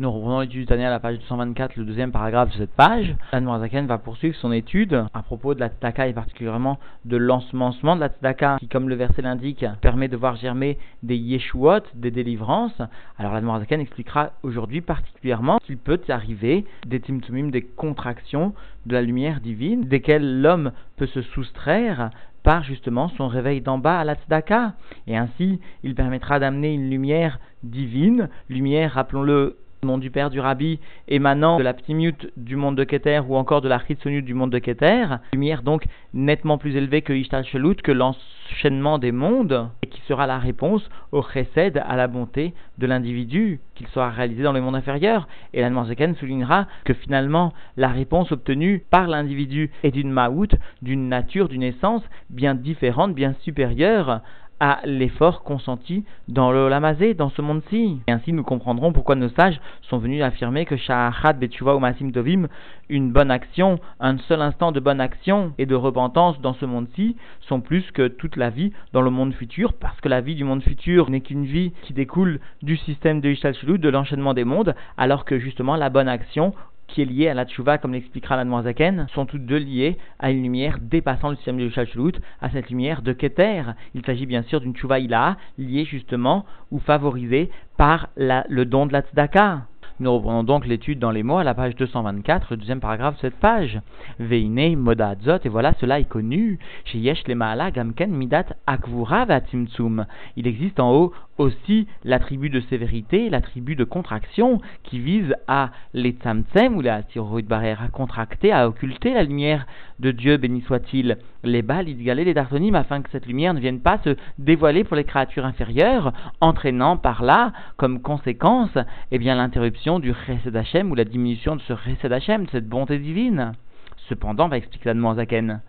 Nous reprenons l'étude du à la page 224, le deuxième paragraphe de cette page. Zaken va poursuivre son étude à propos de la tzedaka et particulièrement de l'ensemencement de la tzedaka qui, comme le verset l'indique, permet de voir germer des yeshuot, des délivrances. Alors Zaken expliquera aujourd'hui particulièrement qu'il peut arriver des timtumim, des contractions de la lumière divine, desquelles l'homme peut se soustraire par justement son réveil d'en bas à la tzedaka. Et ainsi, il permettra d'amener une lumière divine, lumière, rappelons-le, nom du père du rabbi émanant de la ptimut du monde de Keter ou encore de la chitsonut du monde de Keter, lumière donc nettement plus élevée que Ishtal Shelut, que l'enchaînement des mondes, et qui sera la réponse au chesed, à la bonté de l'individu, qu'il sera réalisé dans le monde inférieur. Et la soulignera que finalement, la réponse obtenue par l'individu est d'une maout, d'une nature, d'une essence bien différente, bien supérieure à l'effort consenti dans le lamazé, dans ce monde-ci. Et ainsi, nous comprendrons pourquoi nos sages sont venus affirmer que Sha'achat Betchuva ou Masim Tovim, une bonne action, un seul instant de bonne action et de repentance dans ce monde-ci, sont plus que toute la vie dans le monde futur, parce que la vie du monde futur n'est qu'une vie qui découle du système de Ishtal de l'enchaînement des mondes, alors que justement la bonne action qui est liée à la tchouva, comme l'expliquera la Zaken, sont toutes deux liées à une lumière dépassant le système de Shalchulut, à cette lumière de Keter. Il s'agit bien sûr d'une tchouva ilaha, liée justement ou favorisée par le don de la tzedaka. Nous reprenons donc l'étude dans les mots à la page 224, le deuxième paragraphe de cette page. Veine moda adzot, et voilà, cela est connu. Chez Yesh le gamken midat akvura. Il existe en haut aussi l'attribut de sévérité, l'attribut de contraction qui vise à les tzamtzem ou la thyroïde barrière à contracter, à occulter la lumière de Dieu, béni soit-il, les balles, les les dartonymes, afin que cette lumière ne vienne pas se dévoiler pour les créatures inférieures, entraînant par là, comme conséquence, eh bien, l'interruption du Chesed Hashem ou la diminution de ce Chesed Hashem, de cette bonté divine. Cependant, va expliquer la Zaken,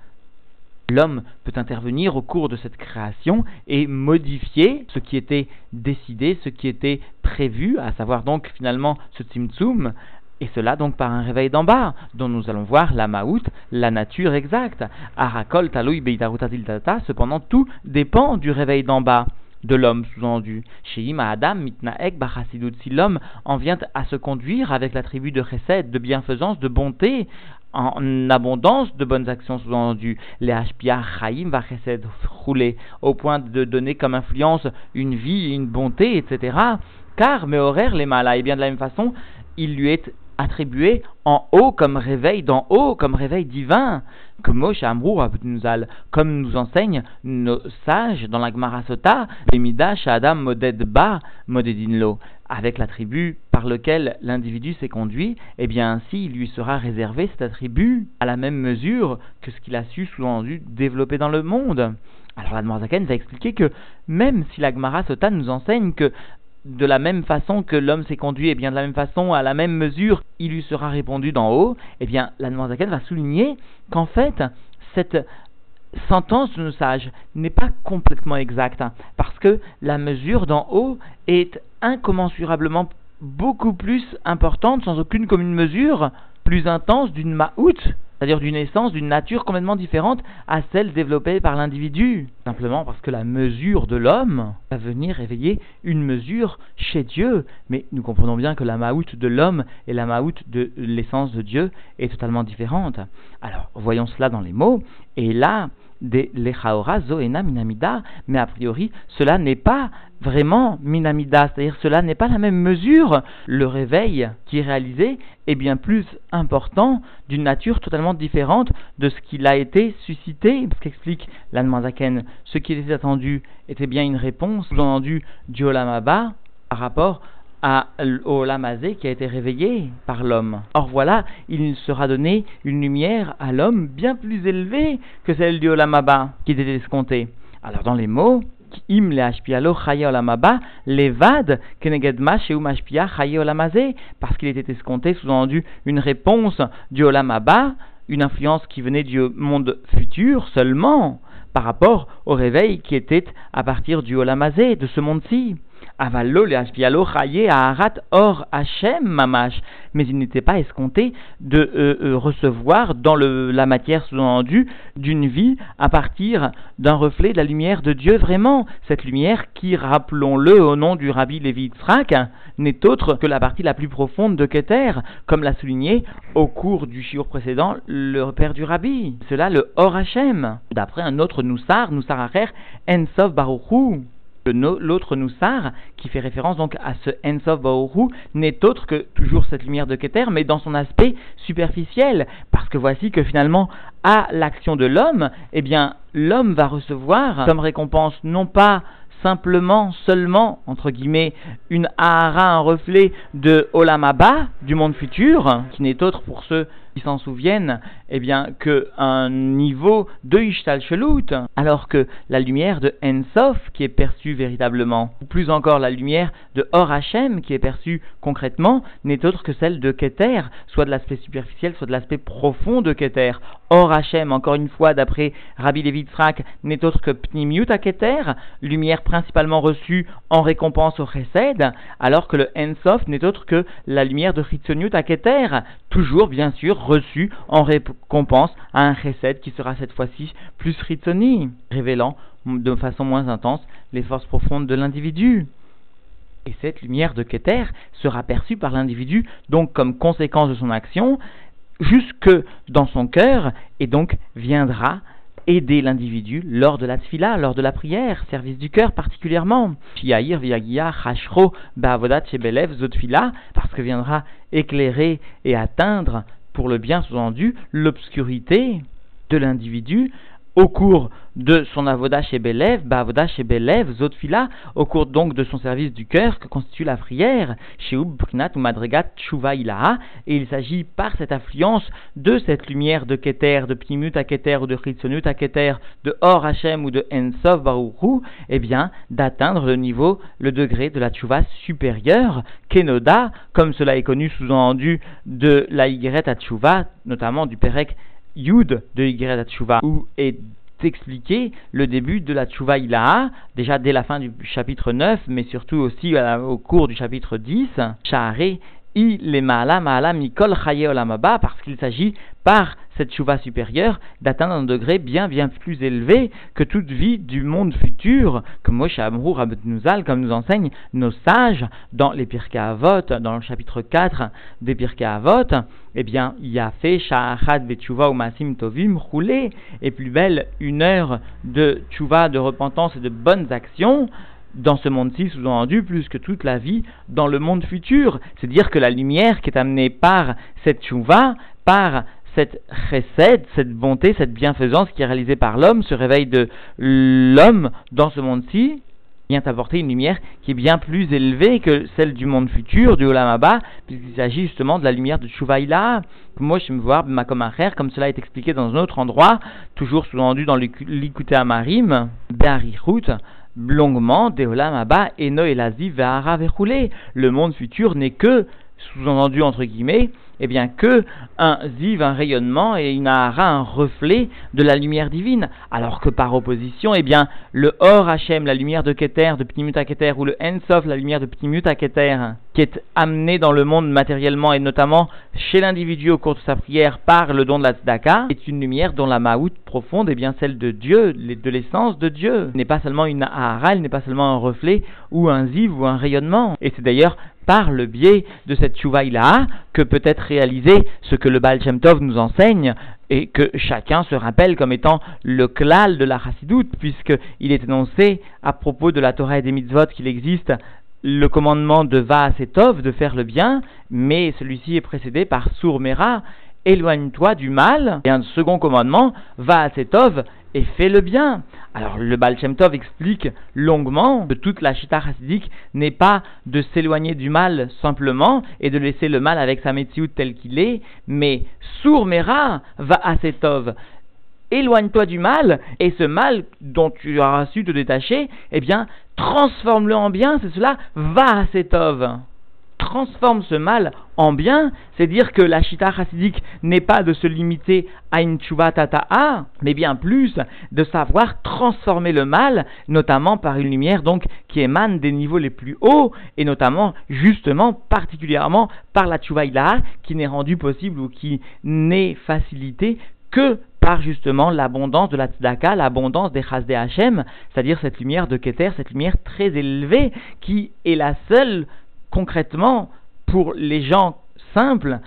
l'homme peut intervenir au cours de cette création et modifier ce qui était décidé, ce qui était prévu, à savoir donc finalement ce Tzimtzum, et cela donc par un réveil d'en bas, dont nous allons voir la maout, la nature exacte. Arakol taloui tata, cependant tout dépend du réveil d'en bas de l'homme sous-entendu. Chez Adam mitnaek Si l'homme en vient à se conduire avec l'attribut de chesed, de bienfaisance, de bonté, en abondance de bonnes actions sous-entendues. Les hashpia chaim va rouler au point de donner comme influence une vie, une bonté, etc. Car, mais horaire les malas, et bien de la même façon, il lui est attribué en haut comme réveil d'en haut, comme réveil divin, comme Moshe comme nous enseignent nos sages dans la Gemara Sota, Adam Moded Ba Modedinlo, avec l'attribut par lequel l'individu s'est conduit, eh bien ainsi il lui sera réservé cet attribut à la même mesure que ce qu'il a su sous-entendu développer dans le monde. Alors la va expliquer que même si la Gemara Sota nous enseigne que de la même façon que l'homme s'est conduit, et eh bien de la même façon, à la même mesure, il lui sera répondu d'en haut, et eh bien la Zaken va souligner qu'en fait, cette sentence de nos sages n'est pas complètement exacte, hein, parce que la mesure d'en haut est incommensurablement beaucoup plus importante, sans aucune commune mesure, plus intense d'une ma'out, c'est-à-dire d'une essence, d'une nature complètement différente à celle développée par l'individu. Simplement parce que la mesure de l'homme va venir réveiller une mesure chez Dieu. Mais nous comprenons bien que la maout de l'homme et la maout de l'essence de Dieu est totalement différente. Alors, voyons cela dans les mots. Et là, de lechaora zoena minamida, mais a priori, cela n'est pas vraiment minamida, c'est-à-dire cela n'est pas la même mesure. Le réveil qui est réalisé est bien plus important, d'une nature totalement différente de ce qu'il a été suscité, parce qu'explique l'Anmanzaken, ce qui était attendu était bien une réponse, sous-entendu du Olamaba, par rapport à, au qui a été réveillé par l'homme. Or voilà, il sera donné une lumière à l'homme bien plus élevée que celle du Olamaba qui était escomptée. Alors dans les mots, im levad parce qu'il était escompté, sous-entendu, une réponse du olamaba, une influence qui venait du monde futur seulement, par rapport au réveil qui était à partir du olamazé, de ce monde-ci. Or Mamash. Mais il n'était pas escompté de euh, euh, recevoir dans la matière sous-entendue d'une vie à partir d'un reflet de la lumière de Dieu vraiment. Cette lumière qui, rappelons-le au nom du Rabbi Lévi Yitzhak, n'est autre que la partie la plus profonde de Keter, comme l'a souligné au cours du shiur précédent le père du Rabbi. Cela le Or Hachem. D'après un autre Noussar, Noussar Acher, Ensov Baruchou l'autre Noussar, qui fait référence donc à ce Ensof Baoru, n'est autre que toujours cette lumière de Keter, mais dans son aspect superficiel. Parce que voici que finalement, à l'action de l'homme, eh bien, l'homme va recevoir comme récompense non pas simplement, seulement, entre guillemets, une Ahara, un reflet de Olamaba, du monde futur, qui n'est autre pour ceux s'en souviennent, eh bien, qu'un niveau de Ishtal Shelut, alors que la lumière de Ensof, qui est perçue véritablement, ou plus encore la lumière de Or Hashem, qui est perçue concrètement, n'est autre que celle de Keter, soit de l'aspect superficiel, soit de l'aspect profond de Keter. Or Hashem, encore une fois, d'après Rabbi Levi n'est autre que Pnimiut Keter, lumière principalement reçue en récompense au Chesed, alors que le Ensof n'est autre que la lumière de Chitzoniut Keter, toujours bien sûr reçu en récompense à un chesed qui sera cette fois-ci plus ritoni, révélant de façon moins intense les forces profondes de l'individu. Et cette lumière de Keter sera perçue par l'individu donc comme conséquence de son action jusque dans son cœur et donc viendra aider l'individu lors de la tfila, lors de la prière, service du cœur particulièrement. parce que viendra éclairer et atteindre pour le bien sous-entendu l'obscurité de l'individu au cours de son avoda chez Belev, avoda chez Belev, Zotfila, au cours donc de son service du cœur que constitue la prière, chez Ubknat ou Madregat Tshuva et il s'agit par cette affluence de cette lumière de Keter, de Pnimut à Keter ou de Chitzonut à Keter, de Or Hashem ou de Ensov Baruchu, eh bien, d'atteindre le niveau, le degré de la Tshuva supérieure, Kenoda, comme cela est connu sous-entendu de la Y à Tshuva, notamment du Perek Yud de Yigret Tshuva, où est expliqué le début de la Tshuva Ilaha, déjà dès la fin du chapitre 9, mais surtout aussi au cours du chapitre 10, Shahare I le Maala Maala Mikol Chaye Olamaba, parce qu'il s'agit par cette chouva supérieure d'atteindre un degré bien bien plus élevé que toute vie du monde futur, comme Moshe Amrou comme nous enseignent nos sages dans les Pirkei Avot, dans le chapitre 4 des Pirkei Avot, eh bien, il a fait Sha'achad Betchouva ou Masim Tovim roulé, et plus belle une heure de tchouva, de repentance et de bonnes actions, dans ce monde-ci, sous-entendu, plus que toute la vie dans le monde futur. C'est dire que la lumière qui est amenée par cette chouva, par cette chesed, cette bonté, cette bienfaisance qui est réalisée par l'homme, ce réveil de l'homme dans ce monde-ci, vient apporter une lumière qui est bien plus élevée que celle du monde futur, du Olam puisqu'il s'agit justement de la lumière de Shuvaïla. Moi, je me vois comme cela est expliqué dans un autre endroit, toujours sous-entendu dans l'Ikuté Amarim, Be'arihut, longuement, Deolam Abba, Eno Elazi, Ve'ara Le monde futur n'est que, sous-entendu entre guillemets, eh bien que un ziv, un rayonnement, et une ahara, un reflet de la lumière divine, alors que par opposition, eh bien le or Hachem, la lumière de Keter, de Pnimut Keter, ou le Ensof, la lumière de Pnimut Keter, qui est amené dans le monde matériellement et notamment chez l'individu au cours de sa prière par le don de la tzedaka, est une lumière dont la maout profonde est bien celle de Dieu, de l'essence de Dieu. n'est pas seulement une ahara, elle n'est pas seulement un reflet ou un ziv ou un rayonnement. Et c'est d'ailleurs par le biais de cette chouvaïla que peut être réalisé ce que le Baal Shem Tov nous enseigne et que chacun se rappelle comme étant le klal de la chassidoute puisqu'il est énoncé à propos de la Torah et des mitzvot qu'il existe le commandement de Va Tov de faire le bien, mais celui-ci est précédé par Sourmera, éloigne-toi du mal, et un second commandement, Va Tov et fais le bien. Alors le Baal Tov explique longuement que toute la Shita chassidique n'est pas de s'éloigner du mal simplement et de laisser le mal avec sa métiout tel qu'il est, mais Sourmera va à Tov éloigne-toi du mal, et ce mal dont tu auras su te détacher, eh bien, transforme-le en bien, c'est cela, va à Setov. Transforme ce mal en bien, c'est dire que la chita chassidique n'est pas de se limiter à une tchouva tata'a, mais bien plus de savoir transformer le mal, notamment par une lumière donc qui émane des niveaux les plus hauts, et notamment justement particulièrement par la tchouva qui n'est rendue possible ou qui n'est facilitée que par justement l'abondance de la tzedaka, l'abondance des chasdé Hachem, c'est-à-dire cette lumière de Keter, cette lumière très élevée qui est la seule concrètement pour les gens simples,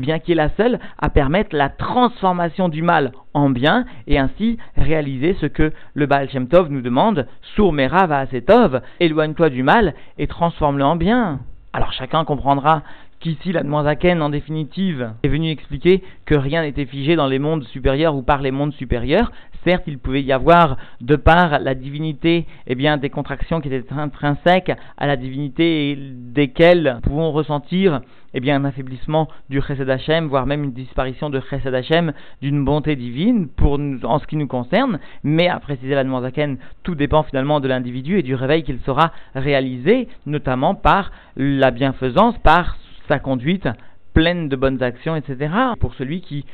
eh bien qui est la seule à permettre la transformation du mal en bien et ainsi réaliser ce que le Baal Tov nous demande, Sourmera va Tov, éloigne-toi du mal et transforme-le en bien. Alors chacun comprendra qu'ici la Zaken, en définitive, est venu expliquer que rien n'était figé dans les mondes supérieurs ou par les mondes supérieurs. Certes, il pouvait y avoir, de par la divinité, eh bien, des contractions qui étaient intrinsèques à la divinité desquelles nous pouvons ressentir eh bien, un affaiblissement du Chesed Hashem, voire même une disparition de Chesed Hashem, d'une bonté divine en ce qui nous concerne. Mais, à préciser la Zaken, tout dépend finalement de l'individu et du réveil qu'il saura réaliser, notamment par la bienfaisance, par sa conduite pleine de bonnes actions, etc. Pour celui qui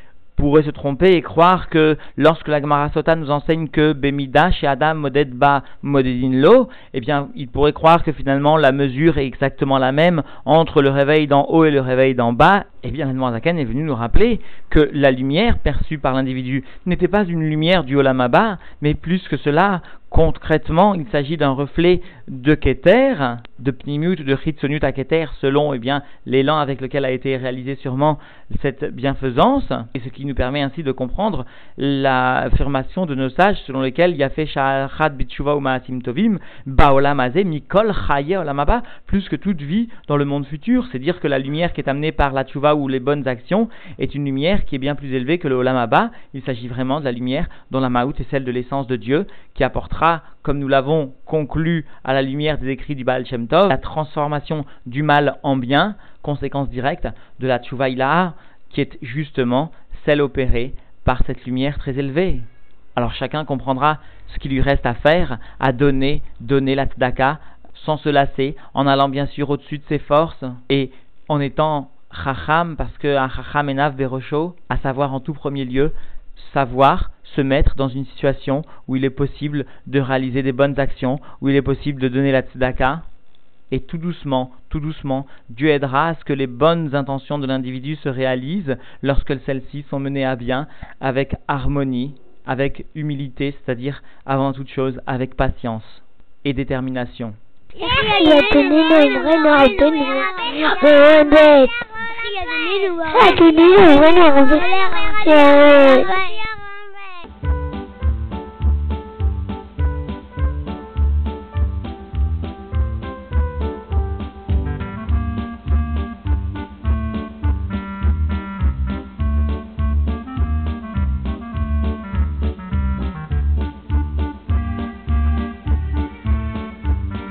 pourrait se tromper et croire que lorsque la Gemara Sota nous enseigne que Bemida chez Adam Moded Ba Modedin Lo, eh bien, il pourrait croire que finalement la mesure est exactement la même entre le réveil d'en haut et le réveil d'en bas. Eh bien, Zaken est venu nous rappeler que la lumière perçue par l'individu n'était pas une lumière du Olamaba, mais plus que cela, Concrètement, il s'agit d'un reflet de Keter, de Pnimut, de Chitsonut à Keter, selon eh bien, l'élan avec lequel a été réalisée sûrement cette bienfaisance, et ce qui nous permet ainsi de comprendre l'affirmation de nos sages selon lesquels Yafé Sha'achat Bitshuva ou Tovim, Baolamazé, Mikol Chaye Olamaba, plus que toute vie dans le monde futur. C'est dire que la lumière qui est amenée par la Tshuva ou les bonnes actions est une lumière qui est bien plus élevée que le Olamaba. Il s'agit vraiment de la lumière dont la Maout est celle de l'essence de Dieu qui apportera comme nous l'avons conclu à la lumière des écrits du Baal Shem Tov, la transformation du mal en bien, conséquence directe de la Tchouvaïla, qui est justement celle opérée par cette lumière très élevée. Alors chacun comprendra ce qu'il lui reste à faire, à donner, donner la tzedaka, sans se lasser, en allant bien sûr au-dessus de ses forces, et en étant chacham, parce que un chacham enav berosho, à savoir en tout premier lieu, savoir se mettre dans une situation où il est possible de réaliser des bonnes actions, où il est possible de donner la tzedaka, et tout doucement, tout doucement, Dieu aidera à ce que les bonnes intentions de l'individu se réalisent lorsque celles-ci sont menées à bien avec harmonie, avec humilité, c'est-à-dire avant toute chose avec patience et détermination. Ai, tu dis, ouais, non, on veut...